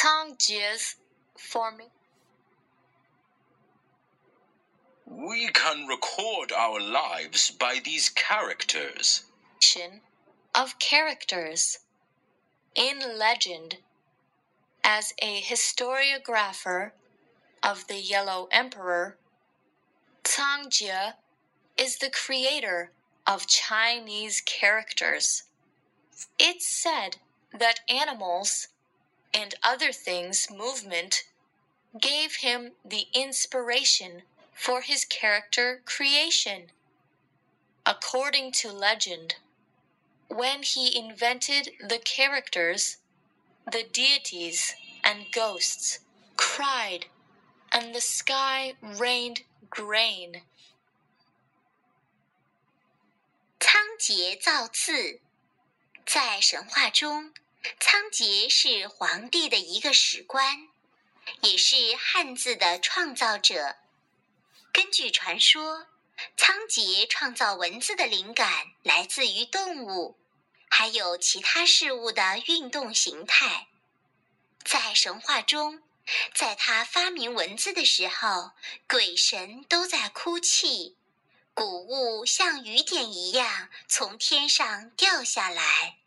Cangjie's forming? We can record our lives by these characters. Of characters. In legend, as a historiographer of the Yellow Emperor, Cangjie is the creator of Chinese characters. It's said that animals and other things movement gave him the inspiration for his character creation. According to legend, when he invented the characters, the deities and ghosts cried, and the sky rained grain. 仓颉造字，在神话中， 仓颉是皇帝的一个史官，也是汉字的创造者。根据传说，仓颉创造文字的灵感来自于动物，还有其他事物的运动形态。在神话中，在他发明文字的时候，鬼神都在哭泣，谷物像雨点一样从天上掉下来。